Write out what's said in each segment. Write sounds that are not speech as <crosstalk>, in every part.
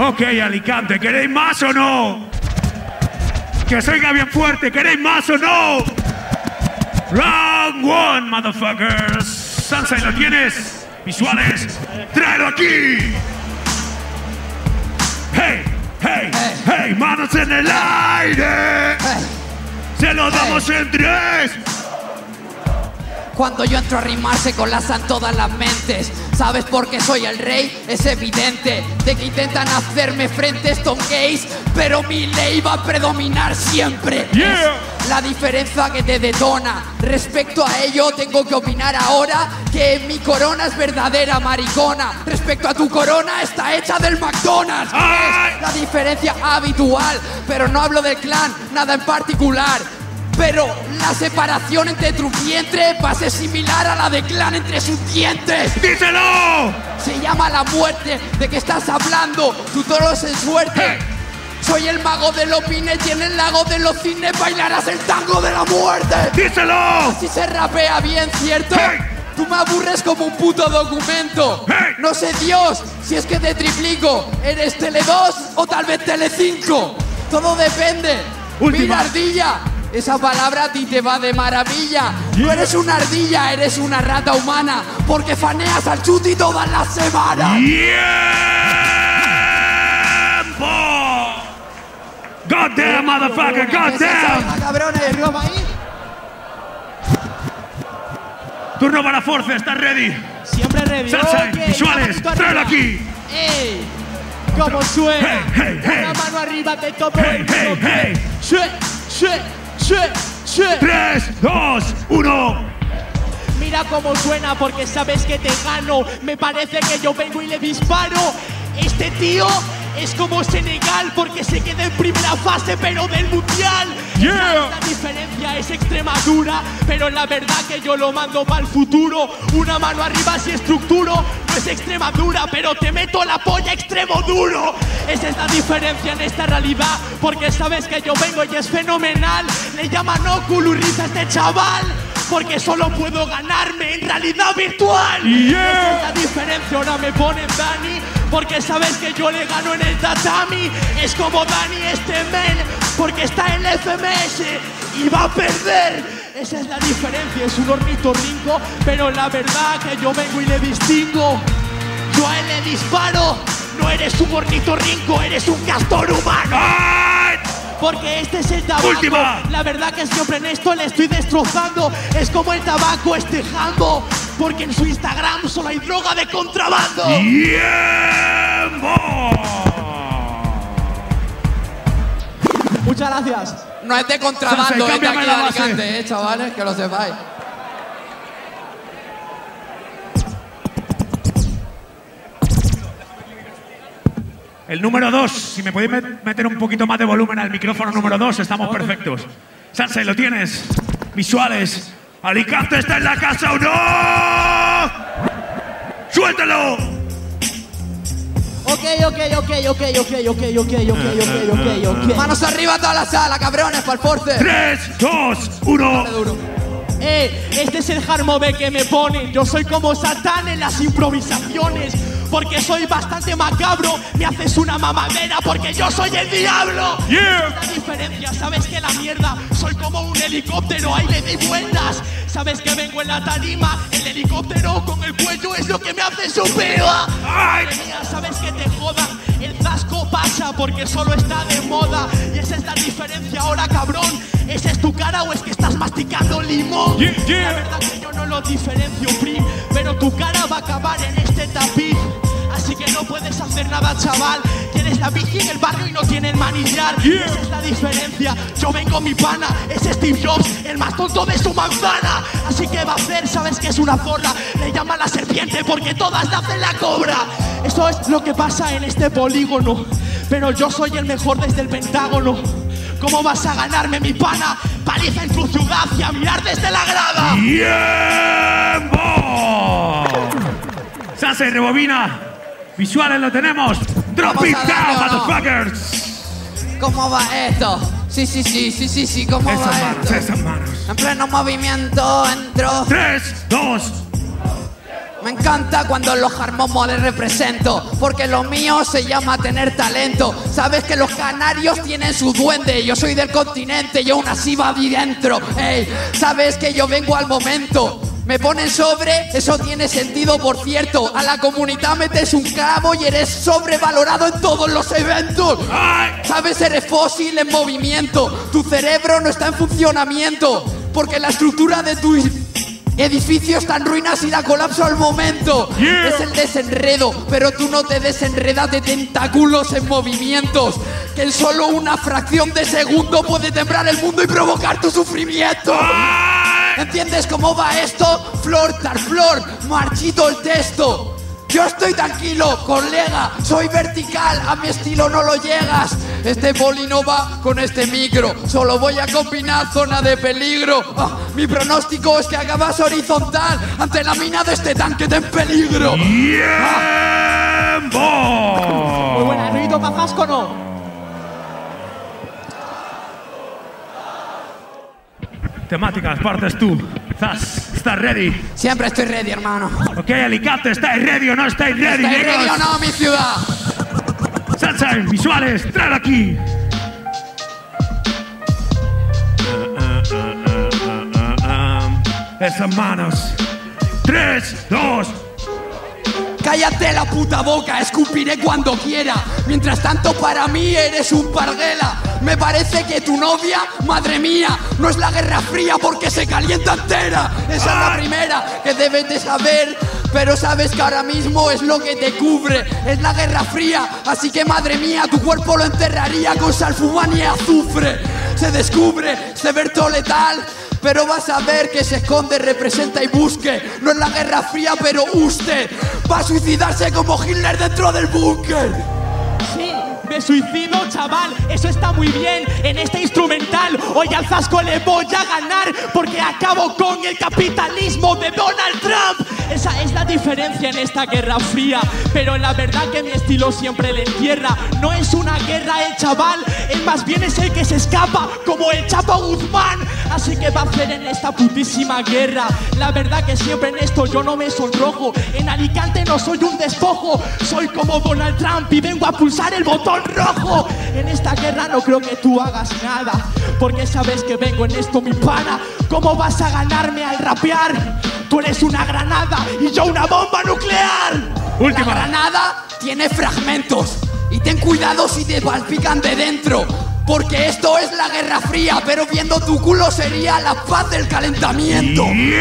Ok, Alicante, ¿queréis más o no? Que oiga bien fuerte, ¿queréis más o no? Round one, motherfuckers. Sansai, ¿lo tienes? Visuales, tráelo aquí. Hey, hey, hey, manos en el aire. Se lo damos en tres. Cuando yo entro a rimar se colapsan todas las mentes. ¿Sabes por qué soy el rey? Es evidente de que intentan hacerme frente estos gays, pero mi ley va a predominar siempre. Yeah. Es la diferencia que te detona. Respecto a ello, tengo que opinar ahora que mi corona es verdadera maricona. Respecto a tu corona, está hecha del McDonald's. Ay. Es la diferencia habitual, pero no hablo del clan, nada en particular. Pero la separación entre tu vientre va a ser similar a la de clan entre sus dientes. ¡Díselo! Se llama la muerte. ¿De qué estás hablando? Tu toro es en suerte. Hey. Soy el mago de los pines y en el lago de los cines bailarás el tango de la muerte. ¡Díselo! Si se rapea bien, ¿cierto? Hey. Tú me aburres como un puto documento. Hey. No sé Dios si es que te triplico. ¿Eres Tele 2 o tal vez Tele 5? Todo depende. Última. Mira, ardilla. Esa palabra a ti te va de maravilla. No eres una ardilla, eres una rata humana. Porque faneas al chuti todas las semanas. ¡Tiempo! God damn, motherfucker, god damn. cabrones, Roma ahí. Turno para Force, ¿estás ready? Siempre ready. Sansai, Ok, visuales, tráelo aquí. ¡Ey! ¿Cómo suena? Hey, hey, hey. Una mano arriba te Hey, el hey, bloque. hey. Shue, shue, shue, shue. 3, 2, 1. Mira cómo suena porque sabes que te gano. Me parece que yo vengo y le disparo. Este tío es como Senegal porque se queda en primera fase pero del mundial. Yeah. La diferencia es Extremadura, pero la verdad que yo lo mando para el futuro. Una mano arriba si estructuro, no es Extremadura, pero te meto la polla extremo duro. Esa es la diferencia en esta realidad, porque sabes que yo vengo y es fenomenal. Le llaman Oculus Rift a este chaval. Porque solo puedo ganarme en realidad virtual. Yeah. Esa es la diferencia, ahora me ponen Dani. Porque sabes que yo le gano en el tatami. Es como Dani este men. Porque está en el FMS y va a perder. Esa es la diferencia, es un ornitorrinco. Pero la verdad que yo vengo y le distingo. Yo a él le disparo. No eres un ornitorrinco, eres un castor humano. ¡Ay! Porque este es el tabaco. Última. La verdad que siempre en esto le estoy destrozando. Es como el tabaco este jambo. Porque en su Instagram solo hay droga de contrabando. ¡Tiempo! Muchas gracias. No es de contrabando, es de aquí de. Alicante, eh, chavales, que lo sepáis. El número 2, si me podéis met- meter un poquito más de volumen al micrófono número 2, estamos perfectos. Sansai, ¿lo tienes? Visuales. ¿Alicante está en la casa o no? ¡Suéltalo! Ok, ok, ok, ok, ok, ok, ok, ok, ok, ok, ok. Manos arriba a toda la sala, cabrones, para el force. 3, 2, 1. Duro. Eh, este es el harmobe que me ponen. Yo soy como Satán en las improvisaciones. Porque soy bastante macabro. Me haces una mamadera porque yo soy el diablo. Yeah. La diferencia, sabes que la mierda soy como un helicóptero, ahí le doy vueltas. Sabes que vengo en la tarima, el helicóptero con el cuello es lo que me hace super. Ay. Madre mía, sabes que te jodan. El zasco pasa porque solo está de moda. Y esa es la diferencia ahora, cabrón. ¿Esa es tu cara o es que estás masticando limón? Yeah, yeah. La verdad que yo no lo diferencio, Prim. Pero tu cara va a acabar en este tapiz. Así que no puedes hacer nada, chaval. Tienes la bici en el barrio y no tienen manillar. Yeah. Esa es la diferencia. Yo vengo mi pana, es Steve Jobs, el más tonto de su manzana. Así que va a hacer, sabes que es una zorra. Le llama la serpiente porque todas nacen la cobra. Eso es lo que pasa en este polígono. Pero yo soy el mejor desde el pentágono. ¿Cómo vas a ganarme, mi pana? Paliza en tu ciudad y a mirar desde la grada. ¡Tiempo! Sansai, rebobina. Visuales lo tenemos. Drop it down, motherfuckers. ¿Cómo va esto? Sí, sí, sí, sí, sí, sí, ¿cómo Esas va manos, esto? esas manos. En pleno movimiento entro. 3, 2, Me encanta cuando los Jarmomos les represento, porque lo mío se llama tener talento. Sabes que los canarios tienen su duende, yo soy del continente y aún así va dentro. Ey, sabes que yo vengo al momento. Me ponen sobre, eso tiene sentido, por cierto. A la comunidad metes un clavo y eres sobrevalorado en todos los eventos. Sabes, eres fósil en movimiento. Tu cerebro no está en funcionamiento, porque la estructura de tu edificio está en ruinas y da colapso al momento. Es el desenredo, pero tú no te desenredas de tentáculos en movimientos. Que en solo una fracción de segundo puede temblar el mundo y provocar tu sufrimiento. ¿Entiendes cómo va esto? Flor tras flor, marchito el texto. Yo estoy tranquilo, colega, soy vertical, a mi estilo no lo llegas. Este poli no va con este micro, solo voy a combinar zona de peligro. Ah, mi pronóstico es que acabas horizontal ante la mina de este tanque de peligro. ¡Tiempo! Muy buena, ruido Pafasco no. Temáticas, partes tú. Zas, ¿estás ready? Siempre estoy ready, hermano. Ok, Alicante, ¿estáis ready o no estáis ready? ¿Estáis ready o no, mi ciudad? Sunshine, visuales, traer aquí. Esas manos. Tres, dos. Cállate la puta boca, escupiré cuando quiera. Mientras tanto, para mí eres un parguela. Me parece que tu novia, madre mía, no es la guerra fría porque se calienta entera. Esa es la primera que debes de saber. Pero sabes que ahora mismo es lo que te cubre, es la guerra fría. Así que madre mía, tu cuerpo lo enterraría con salfumán y azufre. Se descubre, se verto letal. Pero vas a ver que se esconde, representa y busque. No es la guerra fría, pero usted va a suicidarse como Hitler dentro del búnker. Me suicido, chaval, eso está muy bien en este instrumental. Hoy al Zasco le voy a ganar porque acabo con el capitalismo de Donald Trump. Esa es la diferencia en esta guerra fría, pero la verdad que mi estilo siempre le entierra. No es una guerra el chaval, él más bien es el que se escapa, como el Chapo Guzmán. Así que va a hacer en esta putísima guerra. La verdad que siempre en esto yo no me sonrojo. En Alicante no soy un despojo, soy como Donald Trump y vengo a pulsar el botón rojo. En esta guerra no creo que tú hagas nada, porque sabes que vengo en esto, mi pana. ¿Cómo vas a ganarme al rapear? Tú eres una granada y yo una bomba nuclear. La Última. granada tiene fragmentos. Y ten cuidado si te palpican de dentro. Porque esto es la guerra fría, pero viendo tu culo sería la paz del calentamiento. ¡Tiempo!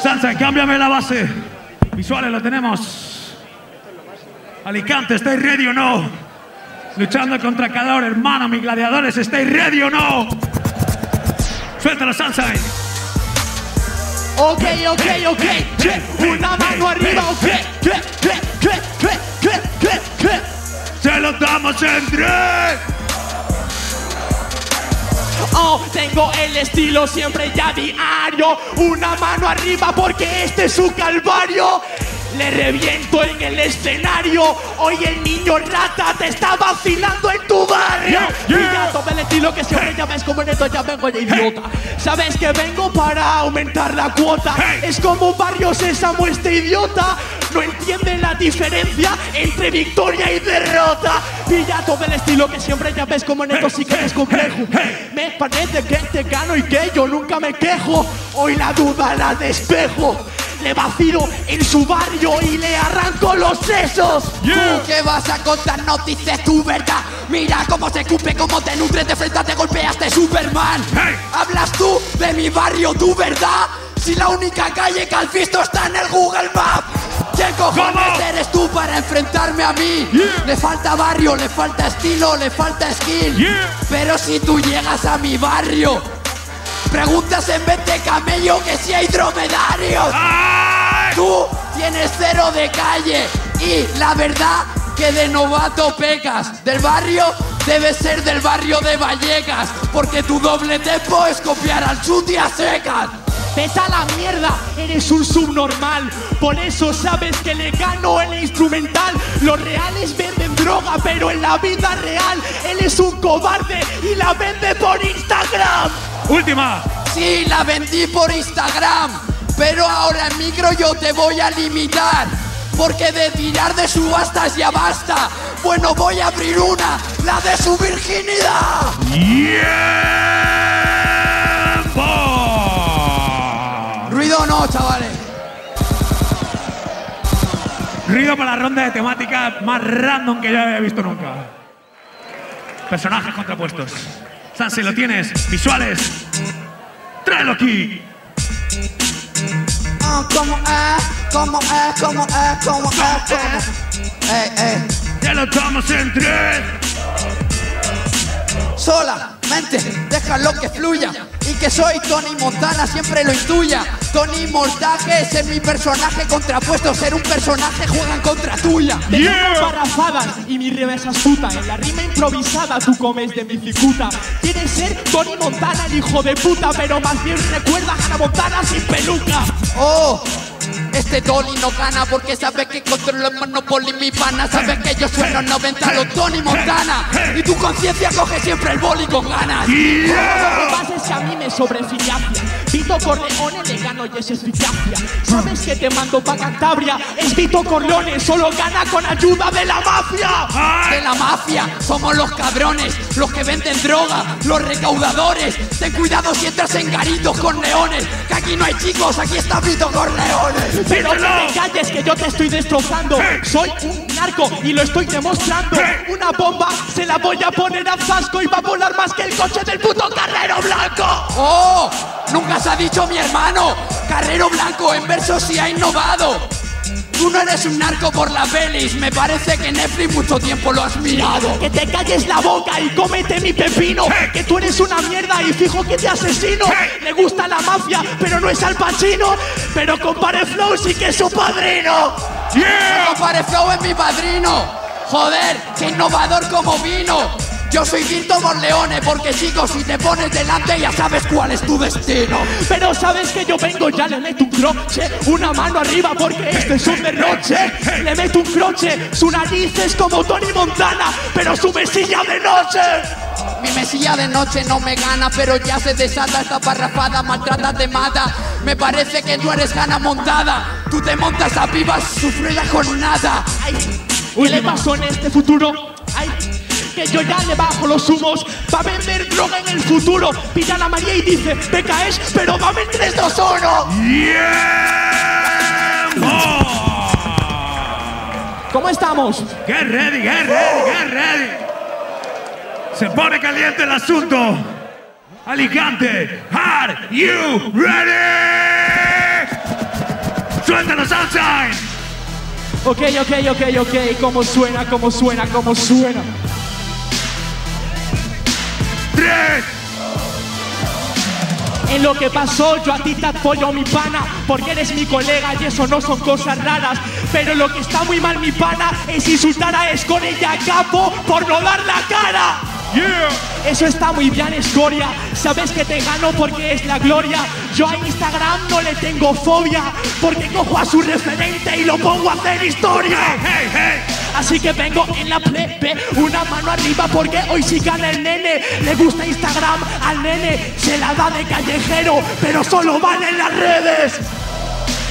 Sunshine, cámbiame la base. Visuales lo tenemos. Alicante, ¿estáis ready o no? Luchando contra calor, hermano, mis gladiadores, ¿estáis ready o no? Suéltalo, Sunshine. Ok, ok, ok. che, Una mano arriba, ok. che, che. Se lo damos en tres. Oh, tengo el estilo siempre ya diario. Una mano arriba porque este es su calvario. Le reviento en el escenario. Hoy el niño rata te está vacilando en tu barrio. Yeah, yeah. Y ya toma el estilo que siempre ya ves como en esto ya vengo de idiota. Sabes que vengo para aumentar la cuota. Hey. Es como Barrio Sésamo este idiota. No entiende la diferencia entre victoria y derrota. Y ya todo el estilo que siempre ya ves como en esto sí que es complejo. Me parece que te gano y que yo nunca me quejo. Hoy la duda la despejo. Le vacilo en su barrio y le arranco los sesos. ¿Tú qué vas a contar? No dices tu verdad. Mira cómo se cupe, cómo te nutre, de frente te golpeaste Superman. Hey. ¿Hablas tú de mi barrio, tu verdad? Si la única calle que has visto está en el Google Map. ¿Qué cojones eres tú para enfrentarme a mí? Yeah. Le falta barrio, le falta estilo, le falta skill. Yeah. Pero si tú llegas a mi barrio, preguntas en vez de camello que si hay dromedarios. ¡Ay! Tú tienes cero de calle y la verdad que de novato pecas. Del barrio debes ser del barrio de Vallecas, porque tu doble tempo es copiar al chuti a secas. Pesa la mierda, eres un subnormal. Por eso sabes que le gano el instrumental. Los reales venden droga, pero en la vida real él es un cobarde y la vende por Instagram. Última. sí, la vendí por Instagram. Pero ahora en micro yo te voy a limitar. Porque de tirar de subastas ya basta. Bueno, voy a abrir una, la de su virginidad. ¡Tiempo! Ruido no, chavales. Ruido para la ronda de temática más random que yo haya visto nunca. Personajes contrapuestos. Sansi, lo tienes. Visuales. Tráelo aquí. Ah, como es, como es, como es, como es, como. Ey, ey. Ya lo estamos en tres. Solamente déjalo que fluya y que soy Tony Montana siempre lo intuya. Tony Montaje es mi personaje contrapuesto, ser un personaje juegan contra tuya. Yeah. barrafadas y mi revés astuta. En la rima improvisada tú comes de mi cicuta. Quieres ser Tony Montana, el hijo de puta, pero más bien recuerda a Hannah Montana sin peluca. Oh, este Tony no gana porque sabe que controla el Monopoly mi pana. Sabe que yo sueno 90 los Tony Montana y tu conciencia coge siempre el boli con ganas. Lo que pasa es que a mí me sobrefilacia. Vito Corleone le gano y es eficacia. Sabes que te mando pa' Cantabria. Es Vito Corleone, solo gana con ayuda de la mafia. de la mafia. Somos los cabrones, los que venden droga, los recaudadores. Ten cuidado si entras en garitos con leones, que aquí no hay chicos, aquí está Vito Corleone. Pero Díselo. te calles que yo te estoy destrozando. Soy un narco y lo estoy demostrando. Una bomba se la voy a poner a Zasco y va a volar más que el coche del puto carrero blanco. ¡Oh! Nunca se ha dicho mi hermano. Carrero Blanco en verso sí ha innovado. Tú no eres un narco por la pelis, me parece que Netflix mucho tiempo lo has mirado. Que te calles la boca y cómete mi pepino. Que tú eres una mierda y fijo que te asesino. Le gusta la mafia, pero no es al pachino. Pero compare Flow sí que es su padrino. Yeah. Compare Flow es mi padrino. Joder, qué innovador como vino. Yo soy Vito Corleone porque chicos, si te pones delante ya sabes cuál es tu destino. Pero sabes que yo vengo, ya le meto un croche, una mano arriba porque este es un derroche. Le meto un croche, su nariz es como Tony Montana, pero su mesilla de noche. Mi mesilla de noche no me gana, pero ya se desata esta parrafada, maltrata, te mata. Me parece que tú eres gana montada. Tú te montas a vivas, sufre la jornada. Ay, ¿qué le pasó en este futuro? Ay, que yo ya le bajo los humos Va a vender droga en el futuro Pilla a la María y dice, PKS, pero dame el 3, 2, 1 ¡Tiempo! ¿Cómo estamos? Get ready, get ready, get ready. Se pone caliente el asunto. Alicante, are you ready? Suéltalo, Sunshine. Ok, ok, ok, ok ¿Cómo suena, cómo suena, cómo suena? Tres, En lo que pasó, yo a ti te apoyo, mi pana, porque eres mi colega y eso no son cosas raras. Pero lo que está muy mal, mi pana, es insultar a Escoria y a Capo por no dar la cara. yeah. Eso está muy bien, escoria. Sabes que te gano porque es la gloria. Yo a Instagram no le tengo fobia, porque cojo a su referente y lo pongo a hacer historia. Hey, hey. Así que vengo en la plebe, una mano arriba porque hoy sí gana el nene. Le gusta Instagram al nene, se la da de callejero, pero solo vale en las redes.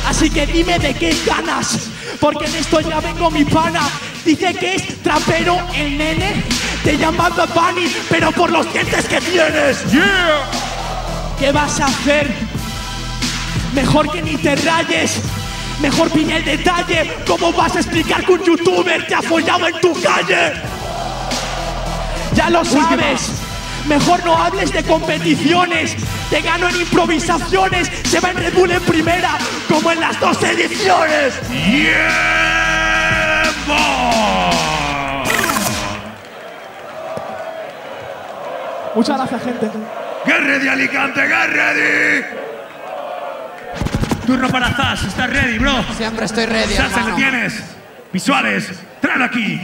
Así que dime de qué ganas, porque en esto ya vengo mi pana. Dice que es trapero el nene, te llama Bad Bunny, pero por los dientes que tienes. Yeah. ¿Qué vas a hacer? Mejor que ni te rayes. Mejor pilla el detalle. ¿Cómo vas a explicar que un youtuber te ha follado en tu calle? Ya lo sabes. Mejor no hables de competiciones. Te gano en improvisaciones. Se va en Red Bull en primera, como en las dos ediciones. Tiempo. Muchas gracias, gente. Get ready, Alicante, get ready. Turno para Zaz, ¿estás ready, bro? Siempre estoy ready, Salsa, hermano. ¿lo tienes? Visuales, tráelo aquí.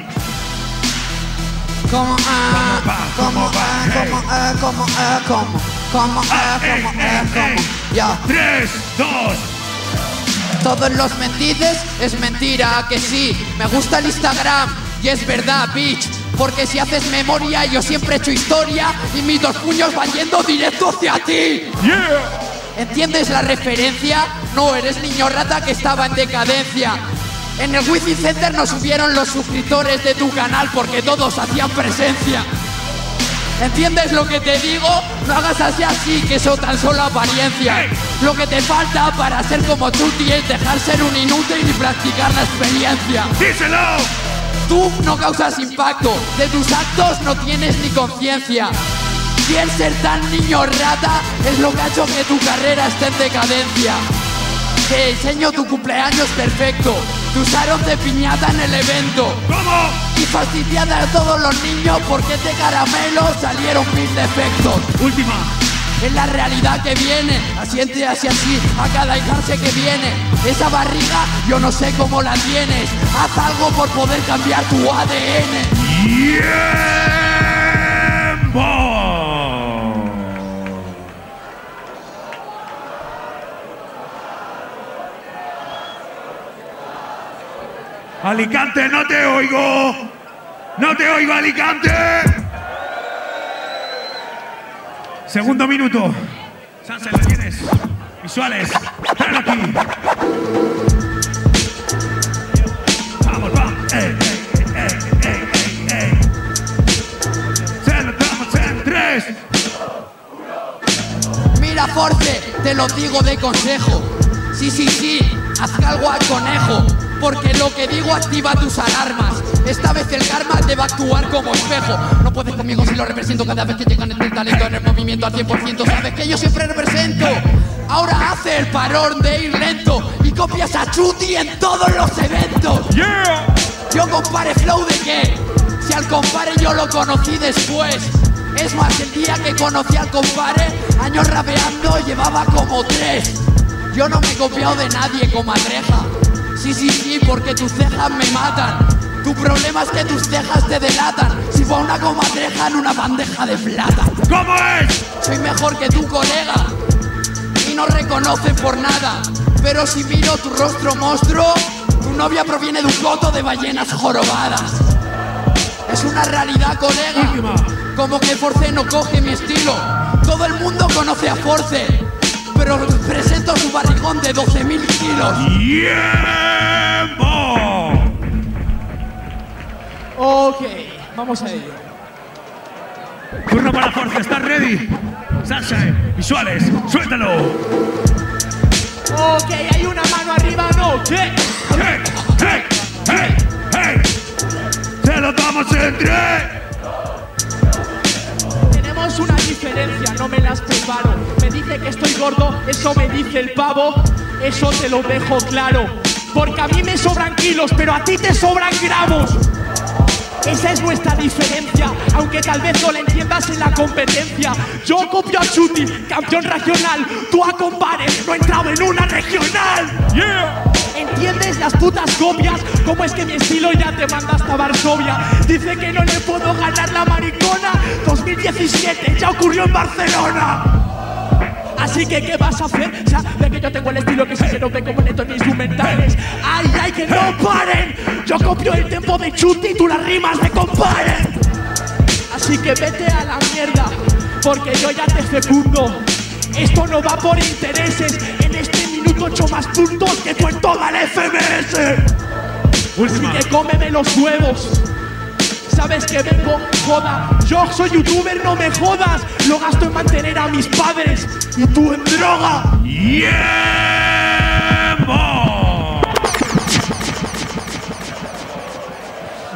Como ah, va? como ah, Hey. como ah, como ah, como, como ah, como ah, como. Ya. Tres, dos, Todos los mentides es mentira, ¿a que sí. Me gusta el Instagram, Y es verdad, bitch, porque si haces memoria yo siempre he hecho historia y mis dos puños van yendo directo hacia ti. ¿Entiendes la referencia? No, eres niño rata que estaba en decadencia. En el Within Center nos subieron los suscriptores de tu canal porque todos hacían presencia. ¿Entiendes lo que te digo? No hagas así así, que eso tan solo apariencia. Lo que te falta para ser como tú es dejar ser un inútil y practicar la experiencia. ¡Díselo! Tú no causas impacto, de tus actos no tienes ni conciencia. Y el ser tan niño rata es lo que ha hecho que tu carrera esté en decadencia. Te enseño tu cumpleaños perfecto. Te usaron de piñata en el evento. ¿Cómo? Y fastidiada a todos los niños porque de caramelo salieron mil defectos. Última. Es la realidad que viene, asiente así así a cada hijarse que viene. Esa barriga yo no sé cómo la tienes. Haz algo por poder cambiar tu ADN. ¡Tiempo! Alicante, no te oigo. No te oigo, Alicante. Segundo minuto. Sansa, lo tienes. Visuales. Ven aquí. Vamos, vamos. Ey, ey, ey, en tres. Mira, Force, te lo digo de consejo. Sí, sí, sí, haz algo al conejo. Porque lo que digo activa tus alarmas. Esta vez el karma te va a actuar como espejo. No puedes conmigo si lo represento cada vez que llegan el talento en el movimiento al 100%. Sabes que yo siempre represento. Ahora hace el parón de ir lento y copias a Chuti en todos los eventos. Yeah. Yo compare flow de qué? Si al compare yo lo conocí después. Es más, el día que conocí al compare, años rapeando llevaba como tres. Yo no me he copiado de nadie, comadreja. Sí, sí, sí, porque tus cejas me matan. Tu problema es que tus cejas te delatan. Si fue una comadreja en una bandeja de plata. ¿Cómo es? Soy mejor que tu colega y no reconocen por nada. Pero si miro tu rostro monstruo, tu novia proviene de un coto de ballenas jorobadas. Es una realidad, colega. Como que Force no coge mi estilo. Todo el mundo conoce a Force, pero presento su barrigón de 12.000 kilos. ¡Tiempo! Ok, vamos a ello. Turno para Forza, ¿estás ready? Sasha, visuales, suéltalo. Ok, hay una mano arriba, ¿no? ¿Qué? ¡Hey! ¡Hey! ¡Hey! ¡Hey! ¡Se lo damos en no me las preparo. Me dice que estoy gordo, eso me dice el pavo, eso te lo dejo claro. Porque a mí me sobran kilos, pero a ti te sobran gramos. Esa es nuestra diferencia, aunque tal vez no la entiendas en la competencia. Yo copio a Chuti, campeón regional. Tú a no he entrado en una regional. ¡Yeah! ¿Entiendes las putas copias? ¿Cómo es que mi estilo ya te manda hasta Varsovia? Dice que no le puedo ganar la maricona. 2017 ya ocurrió en Barcelona. Así que, ¿qué vas a hacer? Sabe que yo tengo el estilo que se rompe como netos ni instrumentales. ¡Ay, ay, que no paren! Yo copio el tempo de Chuti y tú las rimas me comparen. Así que vete a la mierda, porque yo ya te fecundo. Esto no va por intereses. En este minuto ocho más puntos que tú en toda la FMS. Así Última. que cómeme los huevos. Sabes que vengo, joda. Yo soy youtuber, no me jodas. Lo gasto en mantener a mis padres y tú en droga. ¡Tiempo!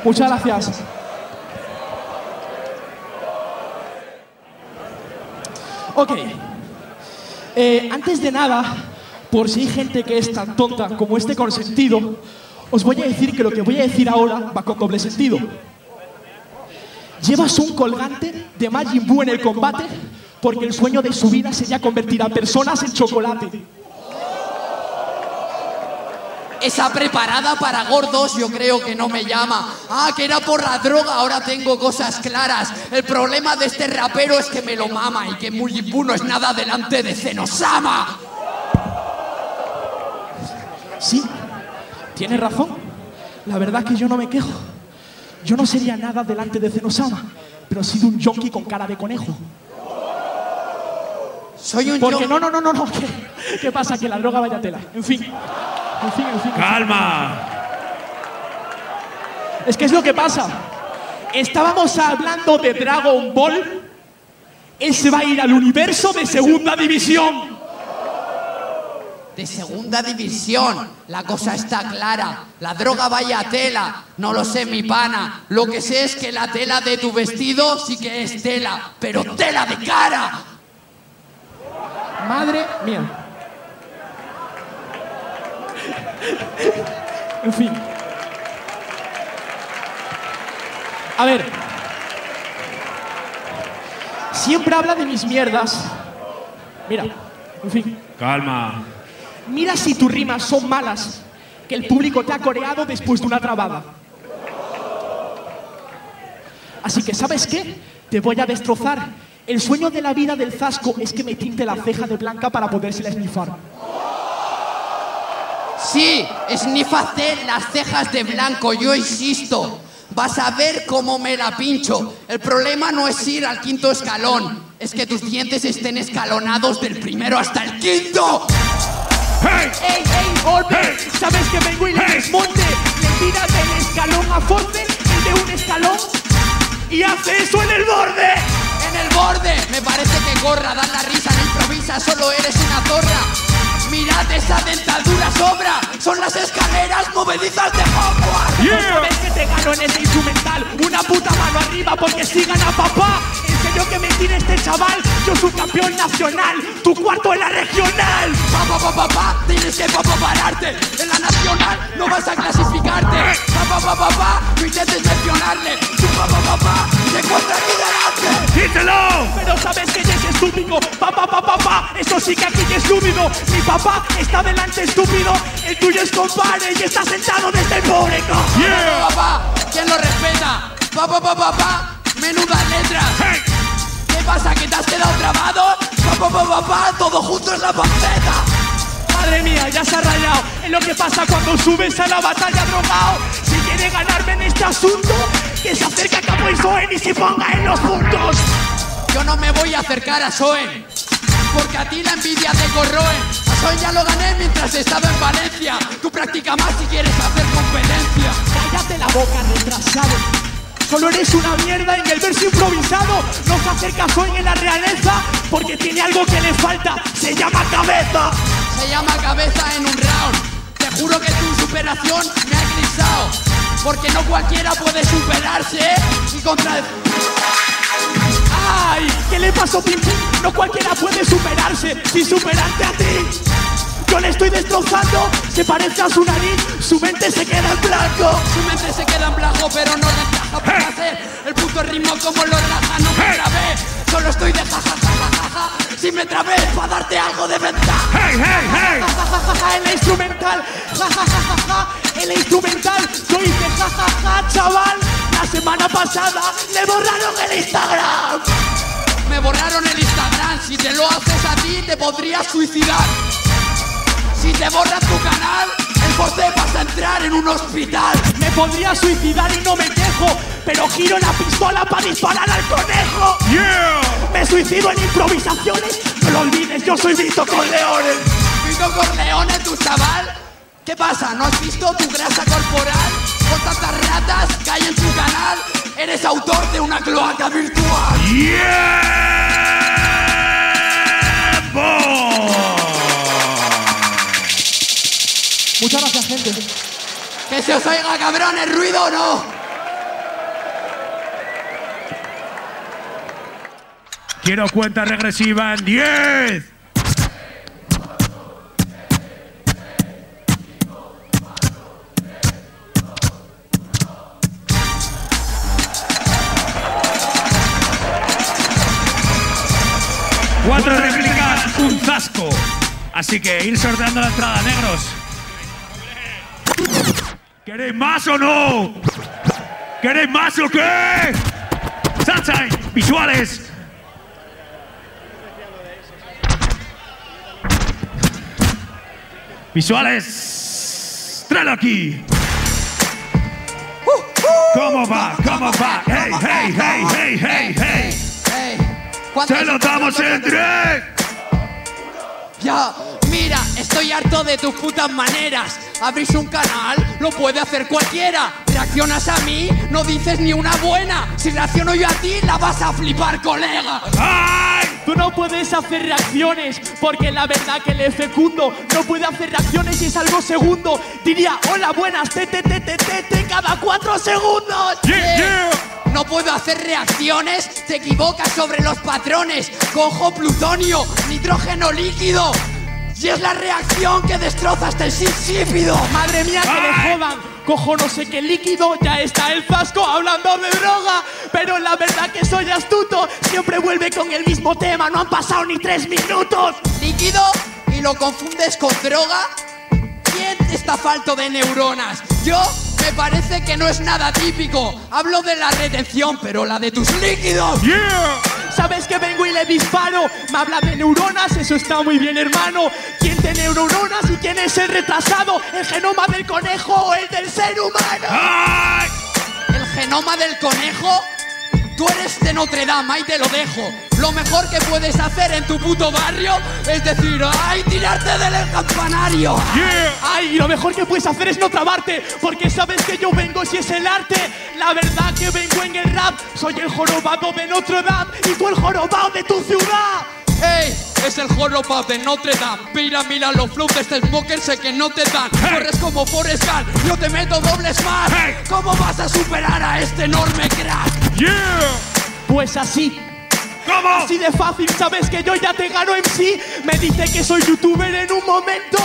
Muchas gracias. Ok. Eh, antes de nada, por si hay gente que es tan tonta como este consentido, os voy a decir que lo que voy a decir ahora va con doble sentido. Llevas un colgante de Majin Buu en el combate porque el sueño de su vida sería convertir a personas en chocolate. Esa preparada para gordos yo creo que no me llama. Ah, que era por la droga, ahora tengo cosas claras. El problema de este rapero es que me lo mama y que Mujibu no es nada delante de Zenosama. Sí, tienes razón. La verdad es que yo no me quejo. Yo no sería nada delante de Zenosama, pero he sido un yonki con cara de conejo. Soy un Porque yo- no, no, no, no, no. ¿Qué, qué pasa? Que la droga vaya tela. En fin. En fin, en fin. Calma. Es que es lo que pasa. Estábamos hablando de Dragon Ball. Él se va a ir al universo de segunda división. De segunda división. La cosa está clara. La droga vaya tela. No lo sé, mi pana. Lo que sé es que la tela de tu vestido sí que es tela. Pero tela de cara. Madre mía. En fin. A ver. Siempre habla de mis mierdas. Mira, en fin. Calma. Mira si tus rimas son malas, que el público te ha coreado después de una trabada. Así que, ¿sabes qué? Te voy a destrozar. El sueño de la vida del Zasco es que me tinte la ceja de blanca para podérsela esnifar. Sí, esnífate las cejas de blanco, yo insisto. Vas a ver cómo me la pincho. El problema no es ir al quinto escalón, es que tus dientes estén escalonados del primero hasta el quinto. ¡Hey! ¡Ey, ey, Orbe! ¿Sabes que vengo y le Hey. desmonte? Le tira del escalón a Forte, el de un escalón, y hace eso en el borde. En el borde, me parece que gorra, da la risa, no improvisa, solo eres una zorra. Mirad esa dentadura sobra, son las escaleras movedizas de Hogwarts. ¿No sabes que te gano en ese instrumental? Una puta mano arriba porque sigan a papá. Serio que me tira este chaval. Yo soy campeón nacional, tu cuarto en la regional. Pa, pa, pa, pa, pa, tienes que pa, pa, pararte. En la nacional no vas a clasificarte. Pa, pa, pa, pa, pa, no intentes mencionarle. Tu pa, pa, pa, pa, se encuentra aquí delante. ¡Díselo! Pero sabes que ya es estúpido. Papá, papá, papá. Eso sí que aquí es estúpido. Mi papá está delante estúpido. El tuyo es compadre y está sentado desde el público. ¡Yeah! Papá, ¿quién lo respeta? Pa, pa, pa, pa, pa, menudas letras. ¡Hey! ¿Qué pasa, que te has quedado trabado? Pa, pa, pa, pa, pa, todo junto es la panceta. Madre mía, ya se ha rayado. Es lo que pasa cuando subes a la batalla drogado. Si quiere ganarme en este asunto, que se acerque a Capo y Soen y se ponga en los puntos. Yo no me voy a acercar a Soen, porque a ti la envidia te corroe. A Soen ya lo gané mientras estaba en Valencia. Tú practica más si quieres hacer competencia. Cállate la boca, retrasado. Solo eres una mierda en el verso improvisado. No se acerca Soen en la realeza, porque tiene algo que le falta. Se llama cabeza. Se llama cabeza en un round. Te juro que tu superación me ha eclipsado. Porque no cualquiera puede superarse ¿eh? y contra... ¡Ay! ¿Qué le pasó, Pim? No cualquiera puede superarse sin superarte a ti. Yo le estoy destrozando, se parece a su nariz, su mente se queda en blanco. Su mente se queda en blanco, pero no le el puto ritmo como lo raja. No me trabé, solo estoy de jajajajaja. Si me trabé, para darte algo de ventaja. ¡Hey, hey, hey! La instrumental, jajajaja, en la instrumental, yo hice jajaja, chaval. La semana pasada le borraron el Instagram. Me borraron el Instagram. Si te lo haces a ti, te podrías suicidar. Si te borran tu canal, entonces vas a entrar en un hospital. Me podría suicidar y no me dejo, pero giro la pistola para disparar al conejo. ¡Yeah! Me suicido en improvisaciones, no lo olvides, yo soy Vito con leones. Vito Corleone, tu chaval. ¿Qué pasa? ¿No has visto tu grasa corporal? Con tantas ratas que hay en tu canal, eres autor de una cloaca virtual. Muchas gracias, gente. Que se os oiga, cabrón, el ruido o no. Quiero cuenta regresiva en 10. Cuatro réplicas, un zasco. Así que ir sorteando la entrada, negros. ¿Queréis más o no? ¿Queréis más o qué? Sunshine, visuales. Visuales. Tráelo aquí. ¿Cómo va? ¿Cómo va? Hey, hey, hey, hey, hey, hey. Ey, ¿cuántos- Se lo damos en direct. Ya, mira, estoy harto de tus putas maneras. Abrís un canal, lo puede hacer cualquiera. Reaccionas a mí, no dices ni una buena. Si reacciono yo a ti, la vas a flipar, colega. ¡Ay! Tú no puedes hacer reacciones, porque la verdad que le fecundo no puede hacer reacciones y es algo segundo. Diría, hola, buenas, te, te, te, te, te, te, cada cuatro segundos. Yeah, yeah. No puedo hacer reacciones, te equivocas sobre los patrones. Cojo plutonio, nitrógeno líquido. Y es la reacción que destroza este insípido. Madre mía, que le jodan. Cojo no sé qué líquido, ya está el Fasco hablando de droga. Pero la verdad que soy astuto, siempre vuelve con el mismo tema, no han pasado ni tres minutos. líquido y lo confundes con droga? ¿Quién está falto de neuronas? Yo me parece que no es nada típico. Hablo de la retención, pero la de tus líquidos. Yeah. Sabes que vengo y le disparo. Me habla de neuronas, eso está muy bien, hermano. ¿Quién tiene neuronas y quién es el retrasado? ¿El genoma del conejo o el del ser humano? ¡Ay! El genoma del conejo. Tú eres de Notre Dame, ahí te lo dejo. Lo mejor que puedes hacer en tu puto barrio es decir, ¡ay, tirarte del campanario! Yeah. Ay, lo mejor que puedes hacer es no trabarte, porque sabes que yo vengo si es el arte. La verdad que vengo en el rap, soy el jorobado de Notre Dame y tú el jorobado de tu ciudad. ¡Ey! Es el jorobado de Notre Dame. Mira, mira los flows de este smoker, sé que no te dan. Hey. Corres como Forrest Gump, yo te meto dobles más. Hey. ¿Cómo vas a superar a este enorme crack? Yeah. Pues así, ¿Cómo? así de fácil, sabes que yo ya te gano en sí. Me dice que soy youtuber en un momento.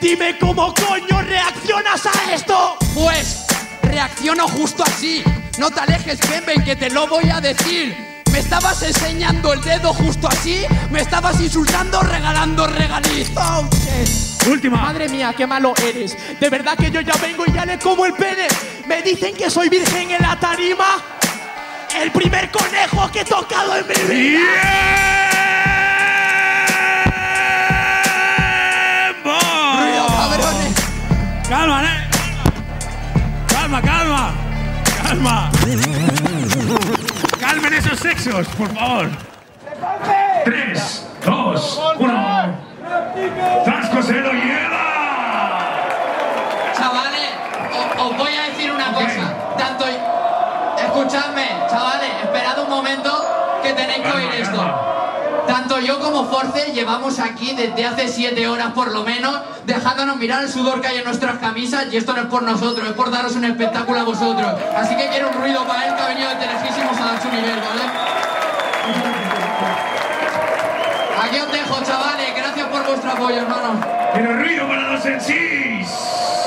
Dime cómo coño reaccionas a esto. Pues reacciono justo así. No te alejes, ven, ven, que te lo voy a decir. Me estabas enseñando el dedo justo así. Me estabas insultando regalando regaliz. Oh, shit. Última. Madre mía, qué malo eres. De verdad que yo ya vengo y ya le como el pene. Me dicen que soy virgen en la tarima. El primer conejo que he tocado en mi vida. ¡Tiempo! Ruido, cabrones. Calma, ¿eh? Calma, calma. Calma. <laughs> Calmen esos sexos, por favor. Tres, dos, uno. Frasco se lo lleva. Chavales, os, os voy a decir una cosa. Tanto. Escuchadme, chavales, esperad un momento que tenéis que oír Calma, esto. Tanto yo como Force llevamos aquí desde hace siete horas por lo menos, dejándonos mirar el sudor que hay en nuestras camisas y esto no es por nosotros, es por daros un espectáculo a vosotros. Así que quiero un ruido para él que ha venido desde lejísimos a dar su nivel, ¿vale? Aquí os dejo, chavales, gracias por vuestro apoyo, hermano. Pero ruido para los MCs.